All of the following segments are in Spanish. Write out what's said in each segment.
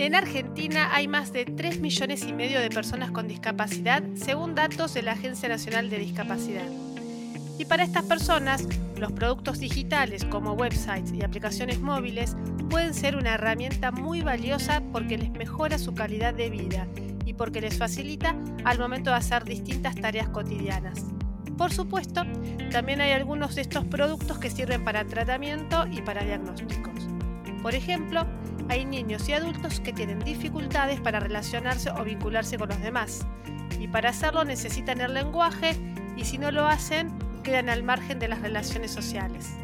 En Argentina hay más de 3 millones y medio de personas con discapacidad, según datos de la Agencia Nacional de Discapacidad. Y para estas personas, los productos digitales como websites y aplicaciones móviles pueden ser una herramienta muy valiosa porque les mejora su calidad de vida y porque les facilita al momento de hacer distintas tareas cotidianas. Por supuesto, también hay algunos de estos productos que sirven para tratamiento y para diagnósticos. Por ejemplo, hay niños y adultos que tienen dificultades para relacionarse o vincularse con los demás, y para hacerlo necesitan el lenguaje y si no lo hacen, quedan al margen de las relaciones sociales.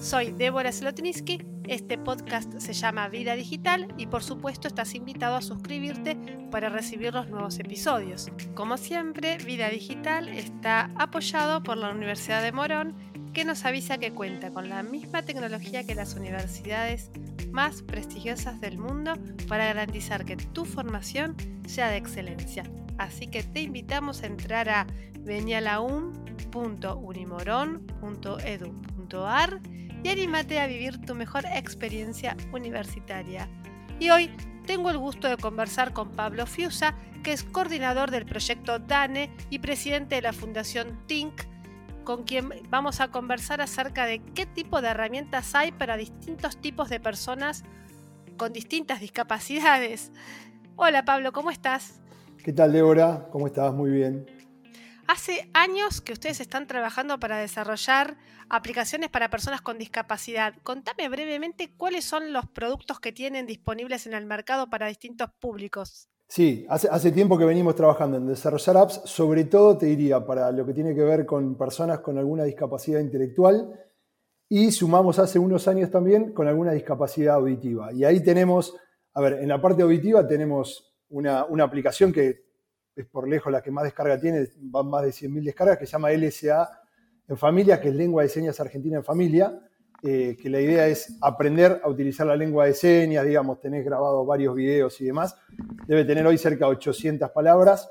Soy Débora Slotniski, este podcast se llama Vida Digital y por supuesto estás invitado a suscribirte para recibir los nuevos episodios. Como siempre, Vida Digital está apoyado por la Universidad de Morón que nos avisa que cuenta con la misma tecnología que las universidades más prestigiosas del mundo para garantizar que tu formación sea de excelencia. Así que te invitamos a entrar a venialaun.unimoron.edu.ar y anímate a vivir tu mejor experiencia universitaria. Y hoy tengo el gusto de conversar con Pablo Fiusa, que es coordinador del proyecto DANE y presidente de la Fundación TINC, con quien vamos a conversar acerca de qué tipo de herramientas hay para distintos tipos de personas con distintas discapacidades. Hola Pablo, ¿cómo estás? ¿Qué tal Débora? ¿Cómo estás? Muy bien. Hace años que ustedes están trabajando para desarrollar aplicaciones para personas con discapacidad. Contame brevemente cuáles son los productos que tienen disponibles en el mercado para distintos públicos. Sí, hace, tiempo que venimos trabajando en desarrollar apps, sobre todo te diría para lo que tiene que ver con personas con alguna discapacidad intelectual y sumamos hace unos años también con alguna discapacidad auditiva. Y ahí tenemos, a ver, en la parte auditiva tenemos una, una aplicación que es por lejos la que más descarga tiene, van más de 100.000 descargas, que se llama LSA en familia, que es lengua de señas argentina en familia, eh, que la idea es aprender a utilizar la lengua de señas, digamos, tenés grabado varios videos y demás, debe tener hoy cerca de 800 palabras.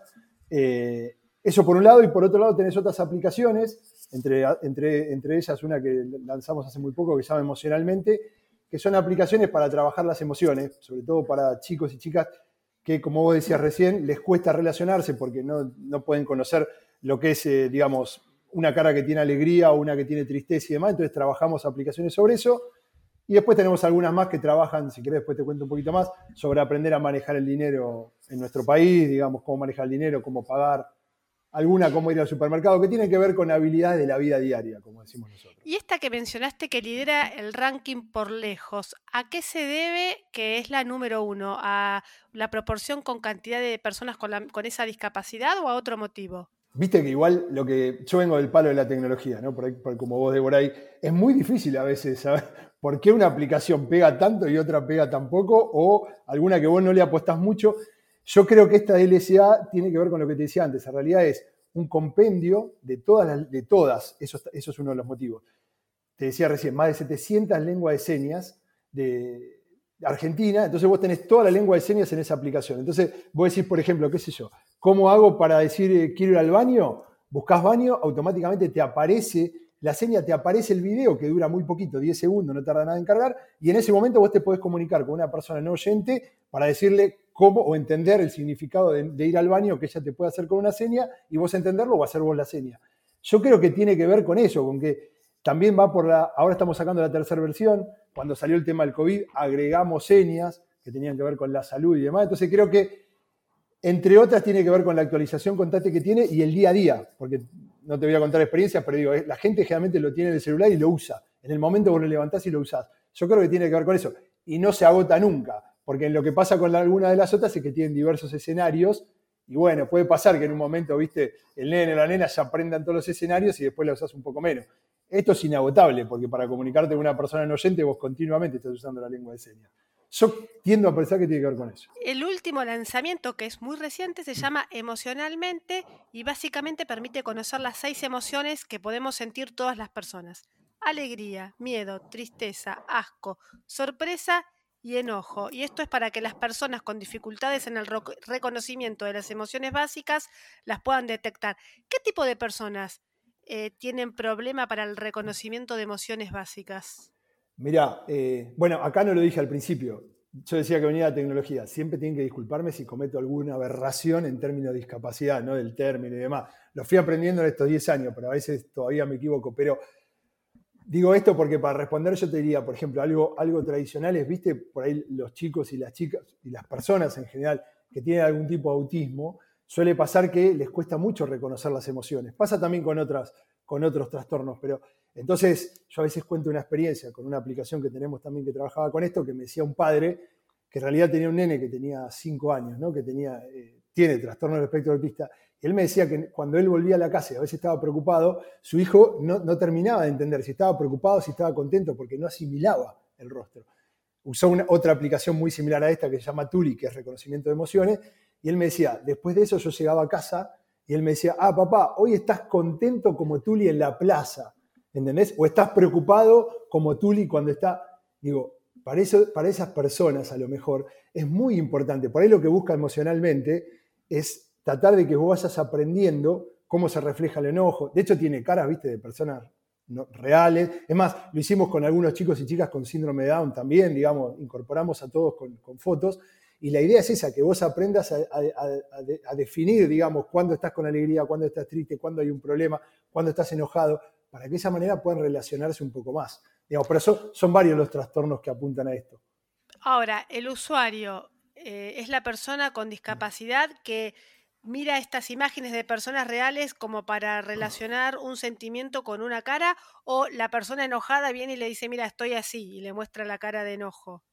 Eh, eso por un lado, y por otro lado tenés otras aplicaciones, entre, entre, entre ellas una que lanzamos hace muy poco que se llama Emocionalmente, que son aplicaciones para trabajar las emociones, sobre todo para chicos y chicas que, como vos decías recién, les cuesta relacionarse porque no, pueden conocer lo que es, eh, digamos, una cara que tiene alegría o una que tiene tristeza y demás. Entonces trabajamos aplicaciones sobre eso. Y después tenemos algunas más que trabajan, si querés después te cuento un poquito más, sobre aprender a manejar el dinero en nuestro país, digamos, cómo manejar el dinero, cómo pagar, alguna cómo ir al supermercado, que tiene que ver con habilidades de la vida diaria, como decimos nosotros. Y esta que mencionaste que lidera el ranking por lejos, ¿a qué se debe que es la número uno? ¿A la proporción con cantidad de personas con, esa discapacidad o a otro motivo? Viste que igual lo que yo vengo del palo de la tecnología, ¿no? Por, como vos, Débora, ahí, es muy difícil a veces saber por qué una aplicación pega tanto y otra pega tan poco, o alguna que vos no le apostás mucho. Yo creo que esta LSA tiene que ver con lo que te decía antes. En realidad es un compendio de todas, de todas. Eso, eso es uno de los motivos. Te decía recién, más de 700 lenguas de señas de Argentina. Entonces vos tenés toda la lengua de señas en esa aplicación. Entonces vos decís, por ejemplo, qué sé yo, ¿cómo hago para decir eh, quiero ir al baño? Buscas baño, automáticamente te aparece la seña, te aparece el video que dura muy poquito, 10 segundos, no tarda nada en cargar, y en ese momento vos te podés comunicar con una persona no oyente para decirle cómo o entender el significado de, ir al baño que ella te puede hacer con una seña y vos entenderlo o hacer vos la seña. Yo creo que tiene que ver con eso, con que también va por la, ahora estamos sacando la tercera versión, cuando salió el tema del COVID agregamos señas que tenían que ver con la salud y demás, entonces creo que entre otras tiene que ver con la actualización constante que tiene y el día a día, porque no te voy a contar experiencias, pero digo, la gente generalmente lo tiene en el celular y lo usa. En el momento vos lo levantás y lo usás. Yo creo que tiene que ver con eso. Y no se agota nunca porque en lo que pasa con alguna de las otras es que tienen diversos escenarios y bueno, puede pasar que en un momento, viste, el nene o la nena ya aprendan todos los escenarios y después la usas un poco menos. Esto es inagotable, porque para comunicarte con una persona no oyente vos continuamente estás usando la lengua de señas. Yo tiendo a pensar que tiene que ver con eso. El último lanzamiento, que es muy reciente, se llama Emocionalmente y básicamente permite conocer las seis emociones que podemos sentir todas las personas. Alegría, miedo, tristeza, asco, sorpresa y enojo. Y esto es para que las personas con dificultades en el reconocimiento de las emociones básicas las puedan detectar. ¿Qué tipo de personas eh, tienen problema para el reconocimiento de emociones básicas? Mira, eh, bueno, acá no lo dije al principio. yo decía que venía la tecnología. Siempre tienen que disculparme si cometo alguna aberración en términos de discapacidad, ¿no? Del término y demás. Lo fui aprendiendo en estos 10 años, pero a veces todavía me equivoco. Pero digo esto porque para responder yo te diría, por ejemplo, algo, algo tradicional es, viste, por ahí los chicos y las chicas y las personas en general que tienen algún tipo de autismo, suele pasar que les cuesta mucho reconocer las emociones. Pasa también con, otras, con otros trastornos, pero entonces yo a veces cuento una experiencia con una aplicación que tenemos también que trabajaba con esto, que me decía un padre que en realidad tenía un nene que tenía cinco años, ¿no? que tenía, eh, tiene trastorno del espectro autista, y él me decía que cuando él volvía a la casa y a veces estaba preocupado, su hijo no, no terminaba de entender si estaba preocupado, si estaba contento, porque no asimilaba el rostro. Usó una, otra aplicación muy similar a esta que se llama Tuli, que es reconocimiento de emociones, y él me decía, después de eso yo llegaba a casa y él me decía, ah, papá, hoy estás contento como Tuli en la plaza, ¿entendés? O estás preocupado como Tuli cuando está, digo, para, eso, para esas personas a lo mejor es muy importante, por ahí lo que busca emocionalmente es tratar de que vos vayas aprendiendo cómo se refleja el enojo. De hecho, tiene caras, viste, de personas reales. Es más, lo hicimos con algunos chicos y chicas con síndrome de Down también, digamos, incorporamos a todos con, con fotos y la idea es esa, que vos aprendas a, definir, digamos, cuándo estás con alegría, cuándo estás triste, cuándo hay un problema, cuándo estás enojado, para que de esa manera puedan relacionarse un poco más. Digamos, por eso son varios los trastornos que apuntan a esto. Ahora, el usuario eh, es la persona con discapacidad que mira estas imágenes de personas reales como para relacionar un sentimiento con una cara o la persona enojada viene y le dice, mira, estoy así y le muestra la cara de enojo.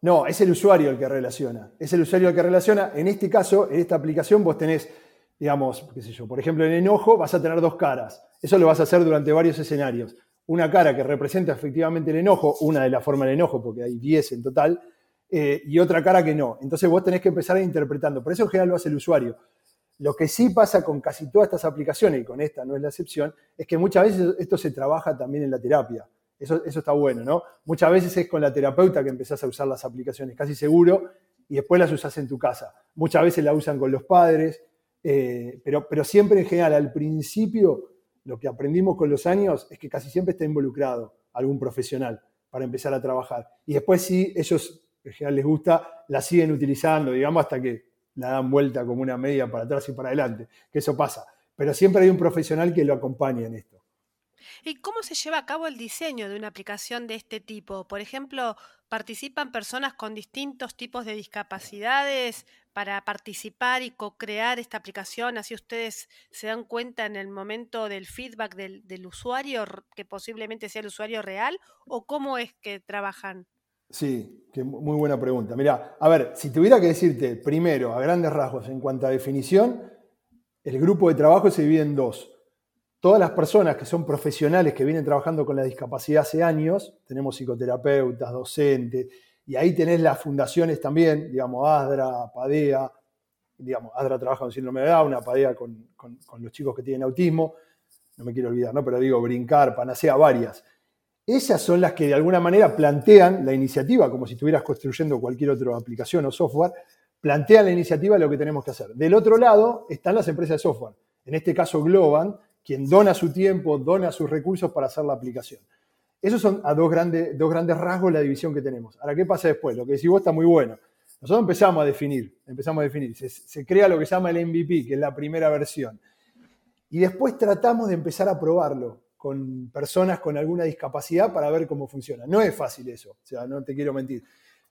No, es el usuario el que relaciona. Es el usuario el que relaciona. En este caso, en esta aplicación, vos tenés, digamos, qué sé yo, por ejemplo, en enojo vas a tener dos caras. Eso lo vas a hacer durante varios escenarios. Una cara que representa efectivamente el enojo, una de la forma del enojo, porque hay 10 en total, eh, y otra cara que no. Entonces vos tenés que empezar interpretando. Por eso en general lo hace el usuario. Lo que sí pasa con casi todas estas aplicaciones, y con esta no es la excepción, es que muchas veces esto se trabaja también en la terapia. Eso, está bueno, ¿no? Muchas veces es con la terapeuta que empezás a usar las aplicaciones, casi seguro, y después las usas en tu casa. Muchas veces la usan con los padres, eh, pero, siempre en general, al principio, lo que aprendimos con los años es que casi siempre está involucrado algún profesional para empezar a trabajar. Y después sí, ellos en general les gusta, la siguen utilizando, digamos, hasta que la dan vuelta como una media para atrás y para adelante, que eso pasa. Pero siempre hay un profesional que lo acompaña en esto. ¿Y cómo se lleva a cabo el diseño de una aplicación de este tipo? Por ejemplo, ¿participan personas con distintos tipos de discapacidades para participar y co-crear esta aplicación? Así ustedes se dan cuenta en el momento del feedback del, usuario, que posiblemente sea el usuario real, o cómo es que trabajan? Sí, que muy buena pregunta. Mira, a ver, si tuviera que decirte primero, a grandes rasgos, en cuanto a definición, el grupo de trabajo se divide en dos todas las personas que son profesionales que vienen trabajando con la discapacidad hace años, tenemos psicoterapeutas, docentes, y ahí tenés las fundaciones también, digamos, ADRA, PADEA, digamos, ADRA trabaja con síndrome de Down, PADEA con, los chicos que tienen autismo, no me quiero olvidar, ¿no? Pero digo, Brincar, Panacea, varias. Esas son las que de alguna manera plantean la iniciativa, como si estuvieras construyendo cualquier otra aplicación o software, plantean la iniciativa de lo que tenemos que hacer. Del otro lado están las empresas de software, en este caso Globan, quien dona su tiempo, dona sus recursos para hacer la aplicación. Esos son a dos grandes, dos grandes rasgos la división que tenemos. Ahora, ¿qué pasa después? Lo que decís vos está muy bueno. Nosotros empezamos a definir, empezamos a definir. Se, crea lo que se llama el MVP, que es la primera versión. Y después tratamos de empezar a probarlo con personas con alguna discapacidad para ver cómo funciona. No es fácil eso, o sea, no te quiero mentir.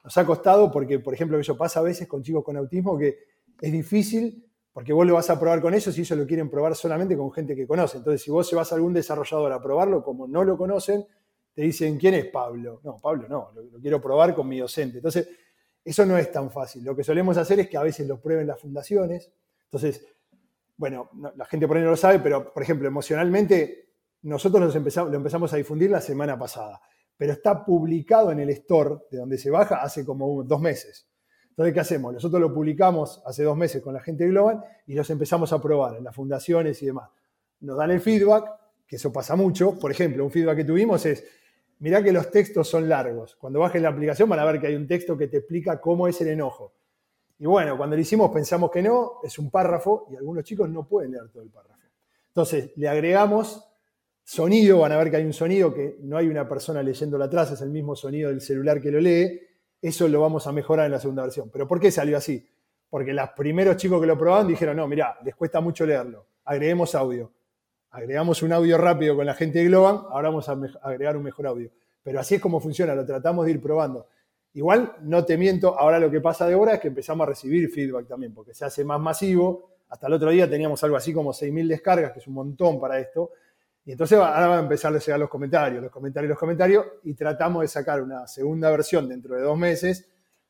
Nos ha costado porque, por ejemplo, eso pasa a veces con chicos con autismo, que es difícil porque vos lo vas a probar con ellos y ellos lo quieren probar solamente con gente que conoce. Entonces, si vos se vas a algún desarrollador a probarlo, como no lo conocen, te dicen, ¿quién es Pablo? No, Pablo no, lo, quiero probar con mi docente. Entonces, eso no es tan fácil. Lo que solemos hacer es que a veces lo prueben las fundaciones. Entonces, bueno, la gente por ahí no lo sabe, pero por ejemplo, emocionalmente, nosotros lo empezamos a difundir la semana pasada, pero está publicado en el store de donde se baja hace como dos meses. Entonces, ¿qué hacemos? Nosotros lo publicamos hace dos meses con la gente de Global y los empezamos a probar en las fundaciones y demás. Nos dan el feedback, que eso pasa mucho. Por ejemplo, un feedback que tuvimos es, mirá que los textos son largos. Cuando bajen la aplicación van a ver que hay un texto que te explica cómo es el enojo. Y bueno, cuando lo hicimos pensamos que no, es un párrafo y algunos chicos no pueden leer todo el párrafo. Entonces, le agregamos sonido, van a ver que hay un sonido que no hay una persona leyéndolo atrás, es el mismo sonido del celular que lo lee eso lo vamos a mejorar en la segunda versión. ¿Pero por qué salió así? Porque los primeros chicos que lo probaban dijeron, no, mira, les cuesta mucho leerlo, agreguemos audio. Agregamos un audio rápido con la gente de Globan, ahora vamos a agregar un mejor audio. Pero así es como funciona, lo tratamos de ir probando. Igual, no te miento, ahora lo que pasa de ahora es que empezamos a recibir feedback también, porque se hace más masivo. Hasta el otro día teníamos algo así como 6.000 descargas, que es un montón para esto. Y entonces ahora van a empezar a llegar los comentarios, los comentarios, los comentarios, y tratamos de sacar una segunda versión dentro de dos meses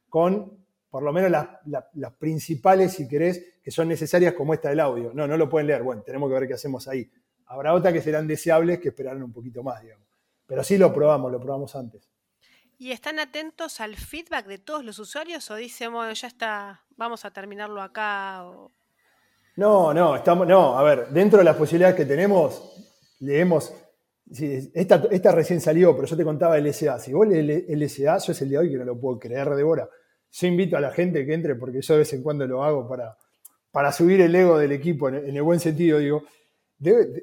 con por lo menos las, principales, si querés, que son necesarias como esta del audio. No, no lo pueden leer. Bueno, tenemos que ver qué hacemos ahí. Habrá otras que serán deseables que esperarán un poquito más, digamos. Pero sí lo probamos, lo probamos antes. ¿Y están atentos al feedback de todos los usuarios o dicen, bueno, ya está, vamos a terminarlo acá? No, no, estamos, no, a ver, dentro de las posibilidades que tenemos, leemos, esta, esta, recién salió, pero yo te contaba el SA. Si vos lees el SA, yo es el de hoy que no lo puedo creer, Débora. Yo invito a la gente que entre, porque yo de vez en cuando lo hago para, para subir el ego del equipo, en, el buen sentido, digo,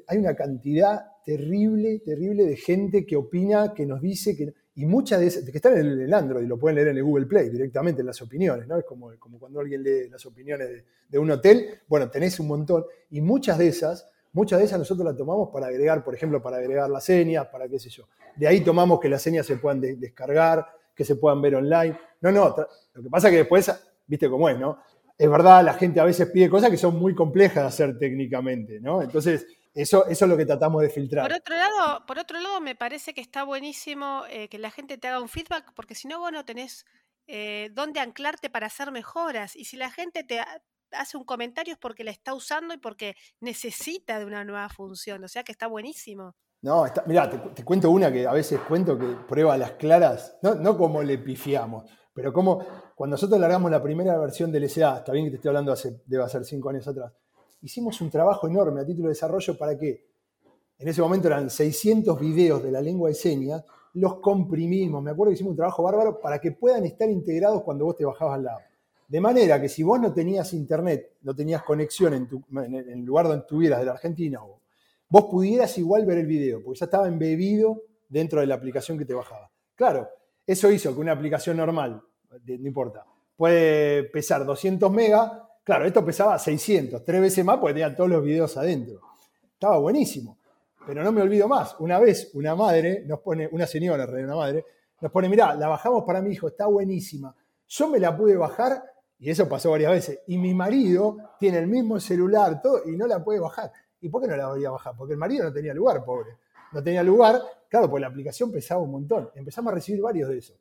hay una cantidad terrible, terrible de gente que opina, que nos dice, que, y muchas de esas, que están en el Android, lo pueden leer en el Google Play directamente en las opiniones, ¿no? Es como, cuando alguien lee las opiniones de, de, un hotel, bueno, tenés un montón, y muchas de esas, muchas de esas nosotros las tomamos para agregar, por ejemplo, para agregar las señas, para qué sé yo. De ahí tomamos que las señas se puedan descargar, que se puedan ver online. No, no, lo que pasa es que después, viste cómo es, ¿no? Es verdad, la gente a veces pide cosas que son muy complejas de hacer técnicamente, ¿no? Entonces, eso, eso es lo que tratamos de filtrar. Por otro lado, por otro lado me parece que está buenísimo eh, que la gente te haga un feedback, porque si no, vos no tenés eh, dónde anclarte para hacer mejoras. Y si la gente te hace un comentario es porque la está usando y porque necesita de una nueva función. O sea que está buenísimo. No, está, mirá, te, cuento una que a veces cuento que prueba las claras, no, no como le pifiamos, pero como cuando nosotros largamos la primera versión del SA, está bien que te estoy hablando hace, debe ser cinco años atrás, hicimos un trabajo enorme a título de desarrollo para que en ese momento eran 600 videos de la lengua de señas, los comprimimos, me acuerdo que hicimos un trabajo bárbaro para que puedan estar integrados cuando vos te bajabas la app. De manera que si vos no tenías internet, no tenías conexión en, en el lugar donde estuvieras de la Argentina vos pudieras igual ver el video, porque ya estaba embebido dentro de la aplicación que te bajaba. Claro, eso hizo que una aplicación normal, no importa, puede pesar 200 megas, claro, esto pesaba 600, tres veces más porque tenía todos los videos adentro. Estaba buenísimo. Pero no me olvido más, una vez una madre nos pone, una señora, una madre, nos pone, mirá, la bajamos para mi hijo, está buenísima. Yo me la pude bajar, y eso pasó varias veces, y mi marido tiene el mismo celular, todo, y no la puede bajar. ¿Y por qué no la volvía a bajar? Porque el marido no tenía lugar, pobre. No tenía lugar, claro, porque la aplicación pesaba un montón. Empezamos a recibir varios de esos.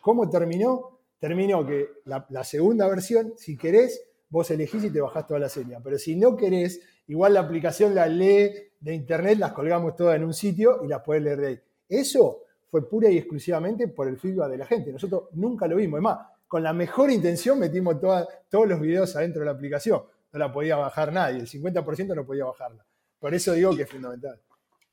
¿Cómo terminó? Terminó que la, segunda versión, si querés, vos elegís y te bajás toda la seña. Pero si no querés, igual la aplicación la lee de internet, las colgamos todas en un sitio y las podés leer de ahí. Eso fue pura y exclusivamente por el feedback de la gente. Nosotros nunca lo vimos. Es más, con la mejor intención metimos todos los videos adentro de la aplicación no la podía bajar nadie, el 50% no podía bajarla. Por eso digo que es fundamental.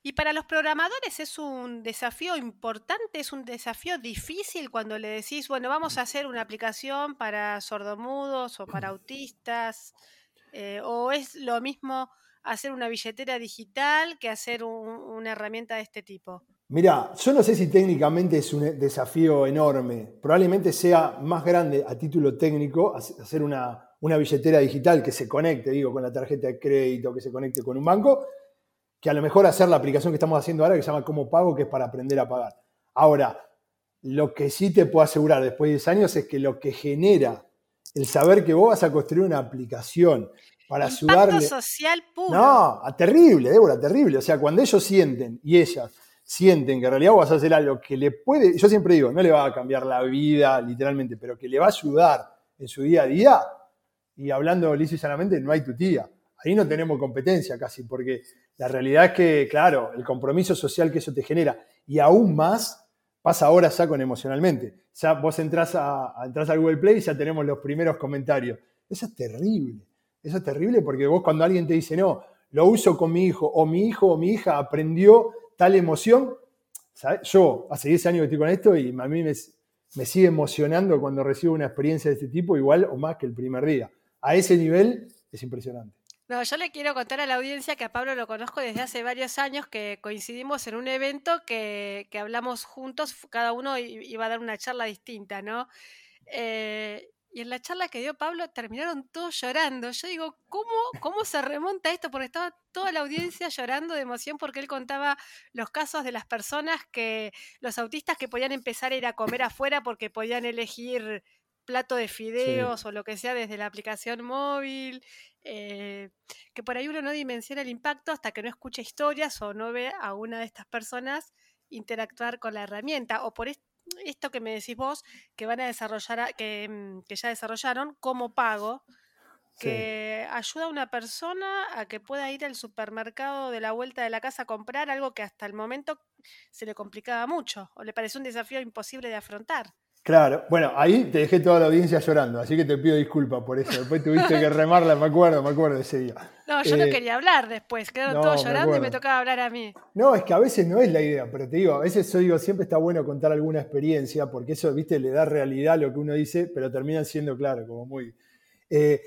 Y para los programadores es un desafío importante, es un desafío difícil cuando le decís, bueno, vamos a hacer una aplicación para sordomudos o para autistas, eh, o es lo mismo hacer una billetera digital que hacer una herramienta de este tipo. Mira, yo no sé si técnicamente es un desafío enorme, probablemente sea más grande a título técnico hacer una, una billetera digital que se conecte, digo, con la tarjeta de crédito, que se conecte con un banco, que a lo mejor hacer la aplicación que estamos haciendo ahora, que se llama Cómo Pago, que es para aprender a pagar. Ahora, lo que sí te puedo asegurar después de 10 años es que lo que genera el saber que vos vas a construir una aplicación para ayudarle. social puro. No, terrible, Débora, terrible. O sea, cuando ellos sienten y ellas sienten que en realidad vos vas a hacer algo que le puede, yo siempre digo, no le va a cambiar la vida literalmente, pero que le va a ayudar en su día a día, y hablando liso y sanamente, no hay tu tía. Ahí no tenemos competencia casi, porque la realidad es que, claro, el compromiso social que eso te genera, y aún más, pasa ahora ya con emocionalmente. Ya vos entras a, entras a Google Play y ya tenemos los primeros comentarios. Eso es terrible. Eso es terrible porque vos cuando alguien te dice, no, lo uso con mi hijo, o mi hijo o mi hija aprendió tal emoción, yo hace 10 años que estoy con esto y a mí me, me sigue emocionando cuando recibo una experiencia de este tipo, igual o más que el primer día a ese nivel es impresionante. No, yo le quiero contar a la audiencia que a Pablo lo conozco desde hace varios años, que coincidimos en un evento que, que hablamos juntos, cada uno iba a dar una charla distinta, ¿no? Eh, y en la charla que dio Pablo terminaron todos llorando. Yo digo, ¿cómo, ¿cómo se remonta esto? Porque estaba toda la audiencia llorando de emoción porque él contaba los casos de las personas que, los autistas que podían empezar a ir a comer afuera porque podían elegir plato de fideos o lo que sea desde la aplicación móvil, eh, que por ahí uno no dimensiona el impacto hasta que no escucha historias o no ve a una de estas personas interactuar con la herramienta. O por esto que me decís vos, que van a desarrollar, que, mm, que ya desarrollaron como pago, que ayuda a una persona a que pueda ir al supermercado de la vuelta de la casa a comprar algo que hasta el momento se le complicaba mucho o le pareció un desafío imposible de afrontar. Claro, bueno, ahí te dejé toda la audiencia llorando, así que te pido disculpas por eso. Después tuviste que remarla, me acuerdo, me acuerdo de ese día. No, yo no eh, quería hablar después, quedaron todos llorando y me tocaba hablar a mí. No, es que a veces no es la idea, pero te digo, a veces yo digo, siempre está bueno contar alguna experiencia, porque eso, viste, le da realidad a lo que uno dice, pero terminan siendo, claro, como muy... Eh,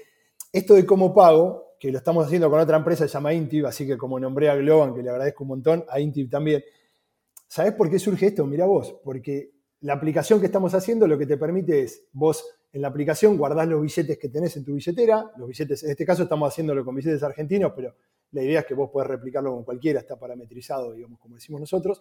esto de cómo pago, que lo estamos haciendo con otra empresa, se llama Intib, así que como nombré a Globan, que le agradezco un montón, a Intib también. ¿Sabes por qué surge esto? Mira vos, porque la aplicación que estamos haciendo lo que te permite es, vos en la aplicación guardás los billetes que tenés en tu billetera, los billetes, en este caso estamos haciéndolo con billetes argentinos, pero la idea es que vos podés replicarlo con cualquiera, está parametrizado, digamos, como decimos nosotros.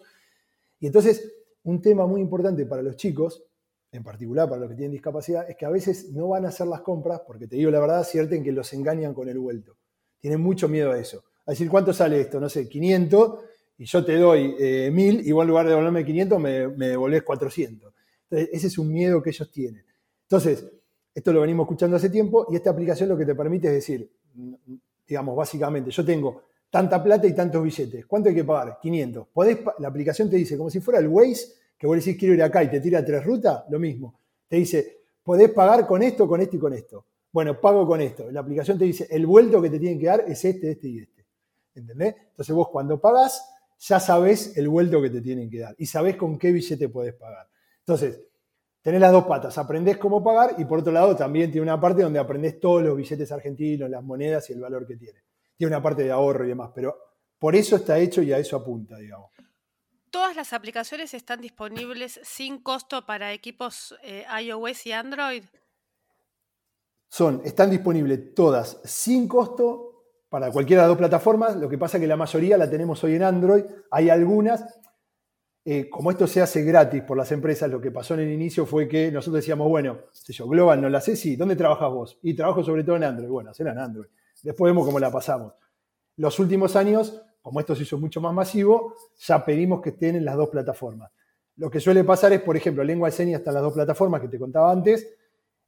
Y entonces, un tema muy importante para los chicos, en particular para los que tienen discapacidad, es que a veces no van a hacer las compras, porque te digo la verdad, cierto en que los engañan con el vuelto. Tienen mucho miedo a eso. A decir, ¿cuánto sale esto? No sé, 500, y yo te doy eh, 1000 y vos en lugar de devolverme 500 me, me devolvés 400. Entonces, ese es un miedo que ellos tienen. Entonces, esto lo venimos escuchando hace tiempo y esta aplicación lo que te permite es decir, digamos, básicamente, yo tengo tanta plata y tantos billetes. ¿Cuánto hay que pagar? 500. ¿Podés, la aplicación te dice, como si fuera el Waze, que vos decís quiero ir acá y te tira tres rutas, lo mismo. Te dice, podés pagar con esto, con esto y con esto. Bueno, pago con esto. La aplicación te dice, el vuelto que te tienen que dar es este, este y este. ¿Entendés? Entonces vos cuando pagás, ya sabes el vuelto que te tienen que dar y sabes con qué billete puedes pagar. Entonces, tenés las dos patas, aprendés cómo pagar y por otro lado también tiene una parte donde aprendés todos los billetes argentinos, las monedas y el valor que tiene. Tiene una parte de ahorro y demás, pero por eso está hecho y a eso apunta, digamos. ¿Todas las aplicaciones están disponibles sin costo para equipos eh, iOS y Android? Son, están disponibles todas sin costo para cualquiera de las dos plataformas. Lo que pasa es que la mayoría la tenemos hoy en Android. Hay algunas, eh, como esto se hace gratis por las empresas, lo que pasó en el inicio fue que nosotros decíamos, bueno, sé yo, Global no la sé, sí, ¿dónde trabajas vos? Y trabajo sobre todo en Android. Bueno, hacerla en Android. Después vemos cómo la pasamos. Los últimos años, como esto se hizo mucho más masivo, ya pedimos que estén en las dos plataformas. Lo que suele pasar es, por ejemplo, lengua de señas está en las dos plataformas que te contaba antes.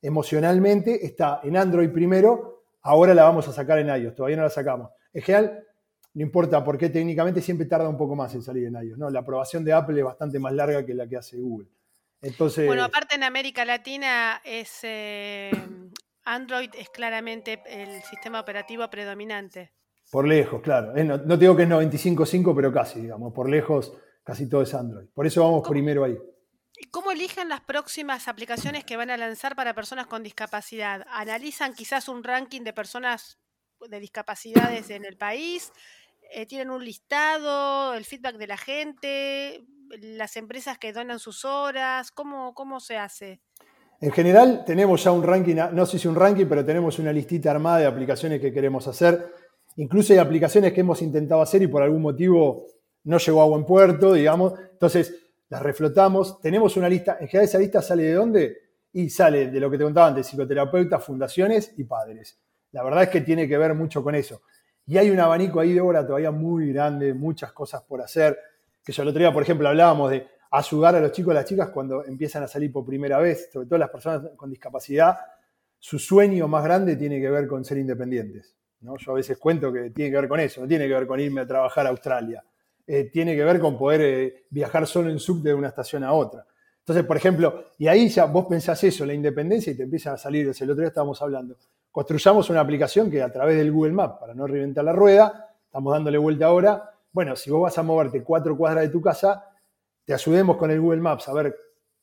Emocionalmente está en Android primero, Ahora la vamos a sacar en iOS, todavía no la sacamos. En general, no importa por qué técnicamente siempre tarda un poco más en salir en iOS. ¿no? La aprobación de Apple es bastante más larga que la que hace Google. Entonces, bueno, aparte en América Latina es eh, Android es claramente el sistema operativo predominante. Por lejos, claro. No, no, digo que es 95.5, pero casi, digamos. Por lejos, casi todo es Android. Por eso vamos primero ahí. ¿Cómo eligen las próximas aplicaciones que van a lanzar para personas con discapacidad? ¿Analizan quizás un ranking de personas de discapacidades en el país? Eh, ¿Tienen un listado, el feedback de la gente, las empresas que donan sus horas? ¿Cómo, cómo se hace? En general tenemos ya un ranking, no sé si un ranking, pero tenemos una listita armada de aplicaciones que queremos hacer. Incluso hay aplicaciones que hemos intentado hacer y por algún motivo no llegó a buen puerto, digamos. Entonces, las reflotamos, tenemos una lista, en general esa lista sale de dónde? Y sale de lo que te contaba antes, psicoterapeutas, fundaciones y padres. La verdad es que tiene que ver mucho con eso. Y hay un abanico ahí de obra todavía muy grande, muchas cosas por hacer. Que yo el otro día, por ejemplo, hablábamos de ayudar a los chicos y las chicas cuando empiezan a salir por primera vez, sobre todo las personas con discapacidad, su sueño más grande tiene que ver con ser independientes. ¿no? Yo a veces cuento que tiene que ver con eso, no tiene que ver con irme a trabajar a Australia. Eh, tiene que ver con poder eh, viajar solo en sub de una estación a otra. Entonces, por ejemplo, y ahí ya vos pensás eso, la independencia, y te empiezan a salir, el otro día estábamos hablando, construyamos una aplicación que a través del Google Maps, para no reventar la rueda, estamos dándole vuelta ahora, bueno, si vos vas a moverte cuatro cuadras de tu casa, te ayudemos con el Google Maps a ver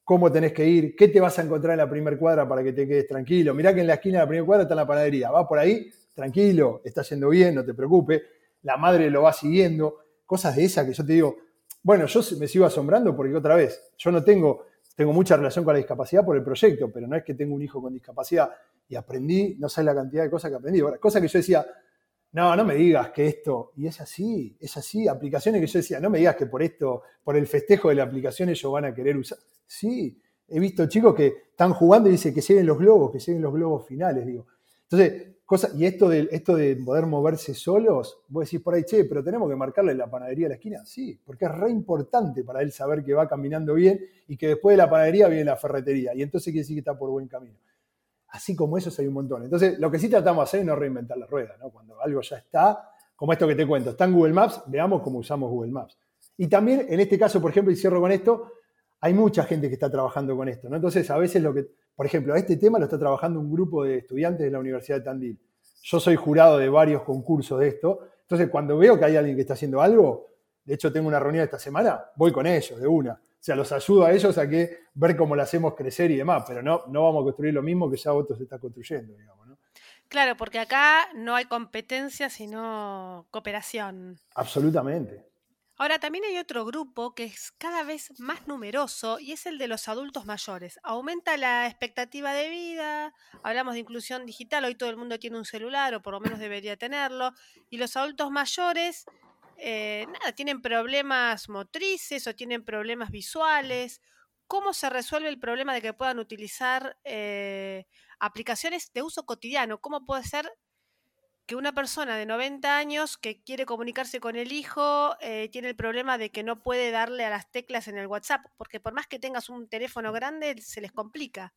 cómo tenés que ir, qué te vas a encontrar en la primera cuadra para que te quedes tranquilo. Mirá que en la esquina de la primera cuadra está la panadería, va por ahí, tranquilo, está yendo bien, no te preocupes, la madre lo va siguiendo, cosas de esas que yo te digo, bueno, yo me sigo asombrando porque otra vez, yo no tengo, tengo mucha relación con la discapacidad por el proyecto, pero no es que tengo un hijo con discapacidad y aprendí, no sé la cantidad de cosas que aprendí, ahora, cosas que yo decía, no, no me digas que esto, y es así, es así, aplicaciones que yo decía, no me digas que por esto, por el festejo de la aplicación ellos van a querer usar. Sí, he visto chicos que están jugando y dicen que siguen los globos, que siguen los globos finales, digo. Entonces, y esto de, esto de poder moverse solos, vos decís por ahí, che, pero tenemos que marcarle la panadería a la esquina. Sí, porque es re importante para él saber que va caminando bien y que después de la panadería viene la ferretería. Y entonces quiere decir que está por buen camino. Así como esos hay un montón. Entonces, lo que sí tratamos de hacer es no reinventar la rueda, ¿no? Cuando algo ya está, como esto que te cuento, está en Google Maps, veamos cómo usamos Google Maps. Y también, en este caso, por ejemplo, y cierro con esto, hay mucha gente que está trabajando con esto, ¿no? Entonces, a veces lo que, por ejemplo, este tema lo está trabajando un grupo de estudiantes de la Universidad de Tandil. Yo soy jurado de varios concursos de esto. Entonces, cuando veo que hay alguien que está haciendo algo, de hecho tengo una reunión esta semana, voy con ellos de una. O sea, los ayudo a ellos a que ver cómo lo hacemos crecer y demás, pero no, no vamos a construir lo mismo que ya otros se está construyendo, digamos. ¿no? Claro, porque acá no hay competencia, sino cooperación. Absolutamente. Ahora, también hay otro grupo que es cada vez más numeroso y es el de los adultos mayores. Aumenta la expectativa de vida, hablamos de inclusión digital, hoy todo el mundo tiene un celular o por lo menos debería tenerlo, y los adultos mayores eh, nada, tienen problemas motrices o tienen problemas visuales. ¿Cómo se resuelve el problema de que puedan utilizar eh, aplicaciones de uso cotidiano? ¿Cómo puede ser que una persona de 90 años que quiere comunicarse con el hijo eh, tiene el problema de que no puede darle a las teclas en el WhatsApp? Porque por más que tengas un teléfono grande, se les complica.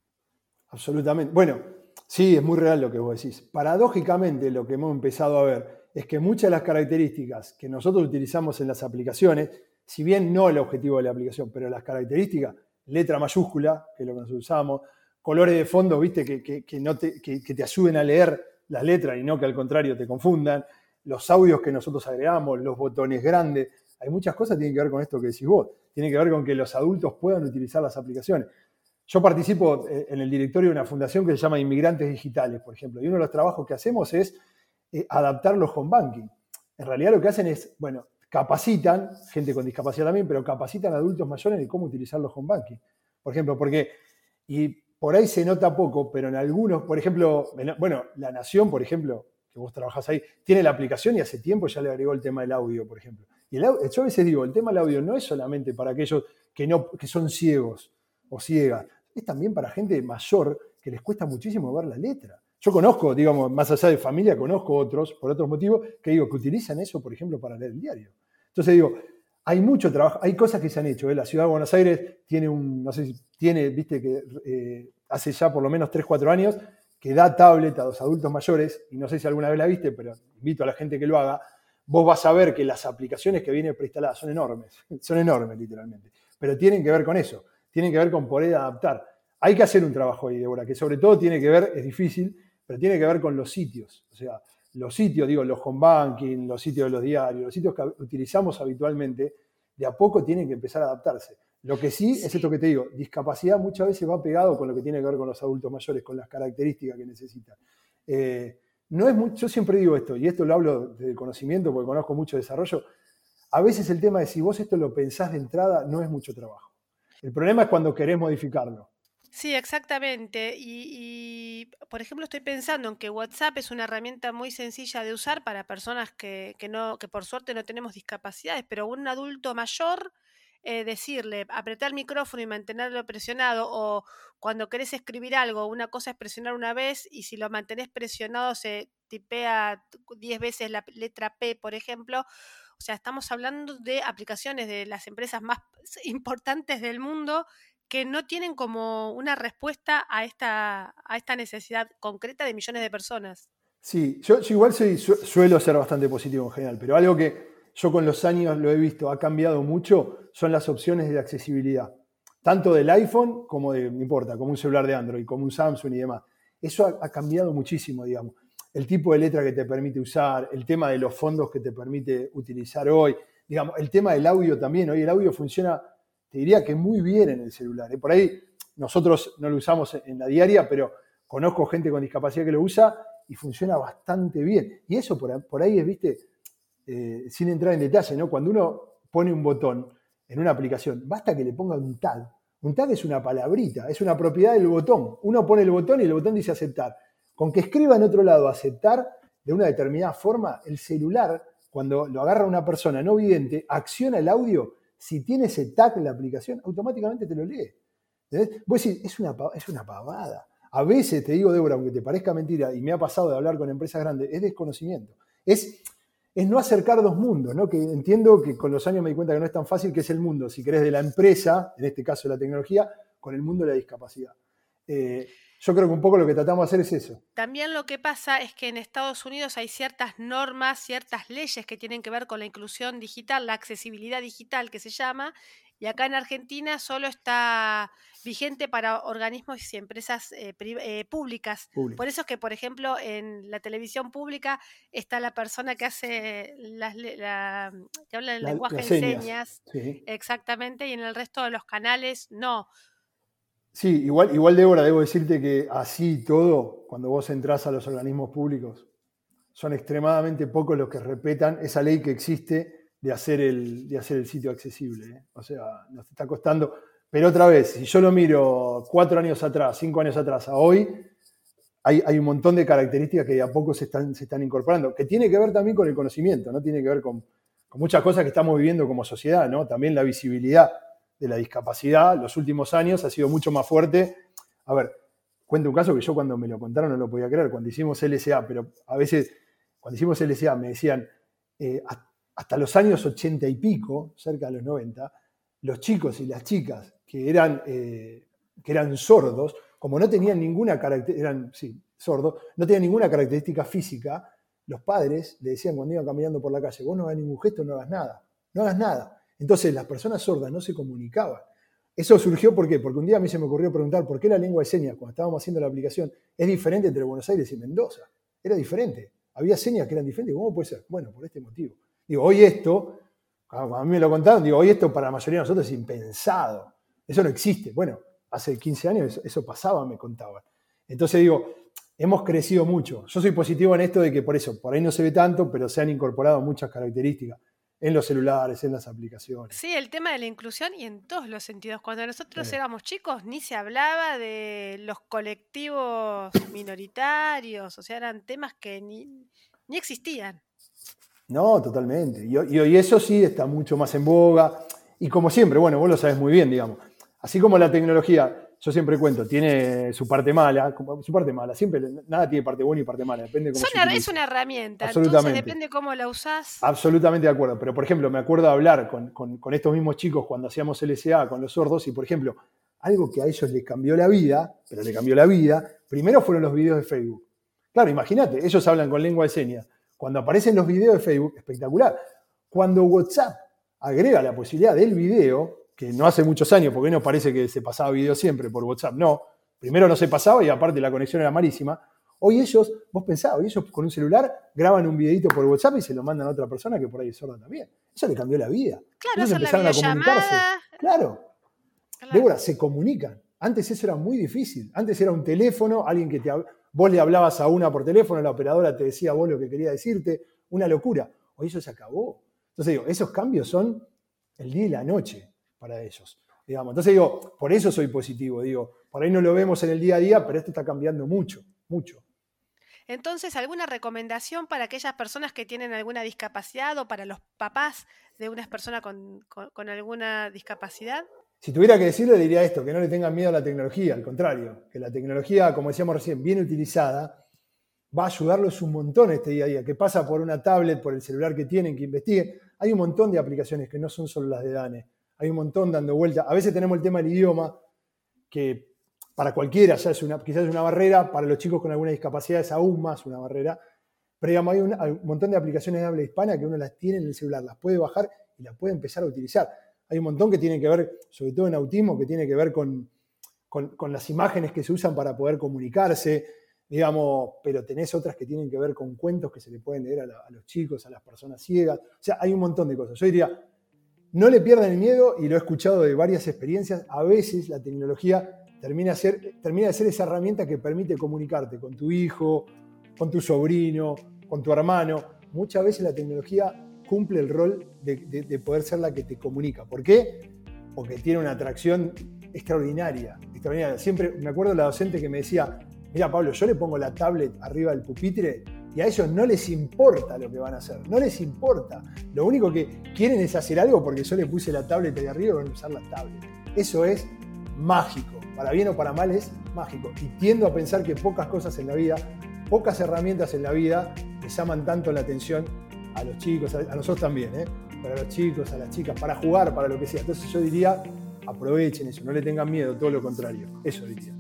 Absolutamente. Bueno, sí, es muy real lo que vos decís. Paradójicamente, lo que hemos empezado a ver es que muchas de las características que nosotros utilizamos en las aplicaciones, si bien no el objetivo de la aplicación, pero las características, letra mayúscula, que es lo que nosotros usamos, colores de fondo, viste, que, no te, que, te ayuden a leer las letras y no que al contrario te confundan, los audios que nosotros agregamos, los botones grandes, hay muchas cosas que tienen que ver con esto que decís vos, tiene que ver con que los adultos puedan utilizar las aplicaciones. Yo participo eh, en el directorio de una fundación que se llama Inmigrantes Digitales, por ejemplo, y uno de los trabajos que hacemos es eh, adaptar los home banking. En realidad lo que hacen es, bueno, capacitan, gente con discapacidad también, pero capacitan a adultos mayores de cómo utilizar los home banking. Por ejemplo, porque, y por ahí se nota poco, pero en algunos, por ejemplo, bueno, La Nación, por ejemplo, que vos trabajás ahí, tiene la aplicación y hace tiempo ya le agregó el tema del audio, por ejemplo. Y yo a veces digo, el tema del audio no es solamente para aquellos que, no, que son ciegos o ciegas, es también para gente mayor que les cuesta muchísimo ver la letra. Yo conozco, digamos, más allá de familia, conozco otros, por otros motivos, que digo, que utilizan eso, por ejemplo, para leer el diario. Entonces digo, hay mucho trabajo, hay cosas que se han hecho. ¿eh? La ciudad de Buenos Aires tiene un, no sé si tiene, viste que eh, hace ya por lo menos 3, 4 años, que da tablet a los adultos mayores, y no sé si alguna vez la viste, pero invito a la gente que lo haga, vos vas a ver que las aplicaciones que vienen preinstaladas son enormes, son enormes literalmente, pero tienen que ver con eso, tienen que ver con poder adaptar. Hay que hacer un trabajo ahí, Débora, que sobre todo tiene que ver, es difícil, pero tiene que ver con los sitios. O sea, los sitios, digo, los home banking, los sitios de los diarios, los sitios que utilizamos habitualmente, de a poco tienen que empezar a adaptarse. Lo que sí, es esto que te digo, discapacidad muchas veces va pegado con lo que tiene que ver con los adultos mayores, con las características que necesitan. Eh, no es yo siempre digo esto, y esto lo hablo de conocimiento porque conozco mucho desarrollo, a veces el tema de si vos esto lo pensás de entrada no es mucho trabajo. El problema es cuando querés modificarlo. Sí, exactamente. Y, por ejemplo, estoy pensando en que WhatsApp es una herramienta muy sencilla de usar para personas que, que no, que por suerte no tenemos discapacidades, pero un adulto mayor, eh, decirle, apretar el micrófono y mantenerlo presionado, o cuando querés escribir algo, una cosa es presionar una vez y si lo mantenés presionado se tipea 10 veces la letra P, por ejemplo. O sea, estamos hablando de aplicaciones de las empresas más importantes del mundo que no tienen como una respuesta a esta, a esta necesidad concreta de millones de personas. Sí, yo, igual suelo ser bastante positivo en general, pero algo que yo con los años lo he visto, ha cambiado mucho, son las opciones de accesibilidad. Tanto del iPhone como de, no importa, como un celular de Android, como un Samsung y demás. Eso ha, ha cambiado muchísimo, digamos. El tipo de letra que te permite usar, el tema de los fondos que te permite utilizar hoy, digamos, el tema del audio también. Hoy el audio funciona diría que muy bien en el celular. ¿eh? Por ahí nosotros no lo usamos en la diaria, pero conozco gente con discapacidad que lo usa y funciona bastante bien. Y eso por, ahí es, viste, eh, sin entrar en detalle, ¿no? Cuando uno pone un botón en una aplicación, basta que le ponga un tag. Un tag es una palabrita, es una propiedad del botón. Uno pone el botón y el botón dice aceptar. Con que escriba en otro lado aceptar de una determinada forma, el celular, cuando lo agarra una persona no vidente, acciona el audio. Si tiene ese tag en la aplicación, automáticamente te lo lee. Vos decís, es una, es una pavada. A veces, te digo, Débora, aunque te parezca mentira, y me ha pasado de hablar con empresas grandes, es desconocimiento. Es, es no acercar dos mundos, ¿no? Que entiendo que con los años me di cuenta que no es tan fácil, que es el mundo, si querés, de la empresa, en este caso de la tecnología, con el mundo de la discapacidad. Eh, yo creo que un poco lo que tratamos de hacer es eso. También lo que pasa es que en Estados Unidos hay ciertas normas, ciertas leyes que tienen que ver con la inclusión digital, la accesibilidad digital que se llama, y acá en Argentina solo está vigente para organismos y empresas eh, eh, públicas. Por eso es que, por ejemplo, en la televisión pública está la persona que hace la, que habla el lenguaje de señas, exactamente, y en el resto de los canales no. Sí, igual, igual Débora, debo decirte que así todo, cuando vos entras a los organismos públicos, son extremadamente pocos los que respetan esa ley que existe de hacer el, de hacer el sitio accesible. ¿eh? O sea, nos está costando. Pero otra vez, si yo lo miro cuatro años atrás, cinco años atrás, a hoy, hay, hay, un montón de características que a poco se están, se están incorporando, que tiene que ver también con el conocimiento, ¿no? Tiene que ver con, con muchas cosas que estamos viviendo como sociedad, ¿no? También la visibilidad de la discapacidad los últimos años ha sido mucho más fuerte. A ver, cuento un caso que yo cuando me lo contaron no lo podía creer, cuando hicimos LSA, pero a veces cuando hicimos LSA me decían, eh, hasta los años 80 y pico, cerca de los 90, los chicos y las chicas que eran, eh, que eran sordos, como no tenían ninguna característica, eran, sí, sordos, no tenían ninguna característica física, los padres le decían cuando iban caminando por la calle, vos no hagas ningún gesto, no hagas nada, no hagas nada. Entonces las personas sordas no se comunicaban. Eso surgió ¿por? Porque un día a mí se me ocurrió preguntar por qué la lengua de señas, cuando estábamos haciendo la aplicación, es diferente entre Buenos Aires y Mendoza. Era diferente. Había señas que eran diferentes. ¿Cómo puede ser? Bueno, por este motivo. Digo, hoy esto, a mí me lo contaron, digo, hoy esto para la mayoría de nosotros es impensado. Eso no existe. Bueno, hace 15 años eso, pasaba, me contaban. Entonces digo, hemos crecido mucho. Yo soy positivo en esto de que por eso, por ahí no se ve tanto, pero se han incorporado muchas características en los celulares, en las aplicaciones. Sí, el tema de la inclusión y en todos los sentidos. Cuando nosotros éramos chicos ni se hablaba de los colectivos minoritarios, o sea, eran temas que ni, ni existían. No, totalmente. Y, hoy eso sí está mucho más en boga. Y como siempre, bueno, vos lo sabes muy bien, digamos. Así como la tecnología yo siempre cuento, tiene su parte mala, su parte mala, siempre nada tiene parte buena y parte mala, depende cómo Es una herramienta, entonces depende cómo la usás. Absolutamente de acuerdo, pero por ejemplo, me acuerdo de hablar con, con, estos mismos chicos cuando hacíamos LSA con los sordos y por ejemplo, algo que a ellos les cambió la vida, pero le cambió la vida, primero fueron los videos de Facebook. Claro, imagínate, ellos hablan con lengua de señas. Cuando aparecen los videos de Facebook, espectacular. Cuando WhatsApp agrega la posibilidad del video, que no hace muchos años, porque no parece que se pasaba video siempre por WhatsApp, no. Primero no se pasaba y aparte la conexión era malísima. Hoy ellos, vos pensabas, hoy ellos con un celular graban un videito por WhatsApp y se lo mandan a otra persona que por ahí es sorda también. Eso le cambió la vida. Claro, ellos empezaron a comunicarse. Claro. Débora, se comunican. Antes eso era muy difícil. Antes era un teléfono, alguien que te vos le hablabas a una por teléfono, la operadora te decía vos lo que quería decirte, una locura. Hoy eso se acabó. Entonces digo, esos cambios son el día y la noche para ellos. Digamos. Entonces digo, por eso soy positivo, digo, por ahí no lo vemos en el día a día, pero esto está cambiando mucho, mucho. Entonces, ¿alguna recomendación para aquellas personas que tienen alguna discapacidad o para los papás de una persona con, alguna discapacidad? Si tuviera que decirle, diría esto, que no le tengan miedo a la tecnología, al contrario, que la tecnología, como decíamos recién, bien utilizada, va a ayudarlos un montón este día a día, que pasa por una tablet, por el celular que tienen, que investiguen. Hay un montón de aplicaciones que no son solo las de DANE hay un montón dando vuelta. A veces tenemos el tema del idioma, que para cualquiera ya es una, quizás es una barrera, para los chicos con alguna discapacidad es aún más una barrera. Pero digamos, hay, un, montón de aplicaciones de habla hispana que uno las tiene en el celular, las puede bajar y las puede empezar a utilizar. Hay un montón que tienen que ver, sobre todo en autismo, que tiene que ver con, con, las imágenes que se usan para poder comunicarse, digamos, pero tenés otras que tienen que ver con cuentos que se le pueden leer a, a los chicos, a las personas ciegas. O sea, hay un montón de cosas. Yo diría, no le pierdan el miedo, y lo he escuchado de varias experiencias, a veces la tecnología termina, ser, termina de ser esa herramienta que permite comunicarte con tu hijo, con tu sobrino, con tu hermano. Muchas veces la tecnología cumple el rol de, poder ser la que te comunica. ¿Por qué? Porque tiene una atracción extraordinaria, extraordinaria. Siempre me acuerdo de la docente que me decía, mira Pablo, yo le pongo la tablet arriba del pupitre y a ellos no les importa lo que van a hacer, no les importa. Lo único que quieren es hacer algo porque yo le puse la tablet ahí arriba y van a usar la tablet. Eso es mágico, para bien o para mal es mágico. Y tiendo a pensar que pocas cosas en la vida, pocas herramientas en la vida les llaman tanto la atención a los chicos, a, nosotros también, ¿eh? para los chicos, a las chicas, para jugar, para lo que sea. Entonces yo diría, aprovechen eso, no le tengan miedo, todo lo contrario. Eso diría.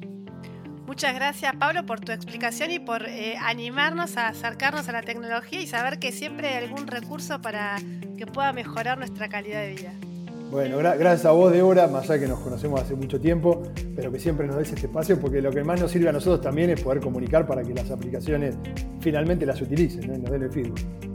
Muchas gracias Pablo por tu explicación y por eh, animarnos a acercarnos a la tecnología y saber que siempre hay algún recurso para que pueda mejorar nuestra calidad de vida. Bueno, gracias a vos, Débora, más allá que nos conocemos hace mucho tiempo, pero que siempre nos des este espacio, porque lo que más nos sirve a nosotros también es poder comunicar para que las aplicaciones finalmente las utilicen y nos den el feedback.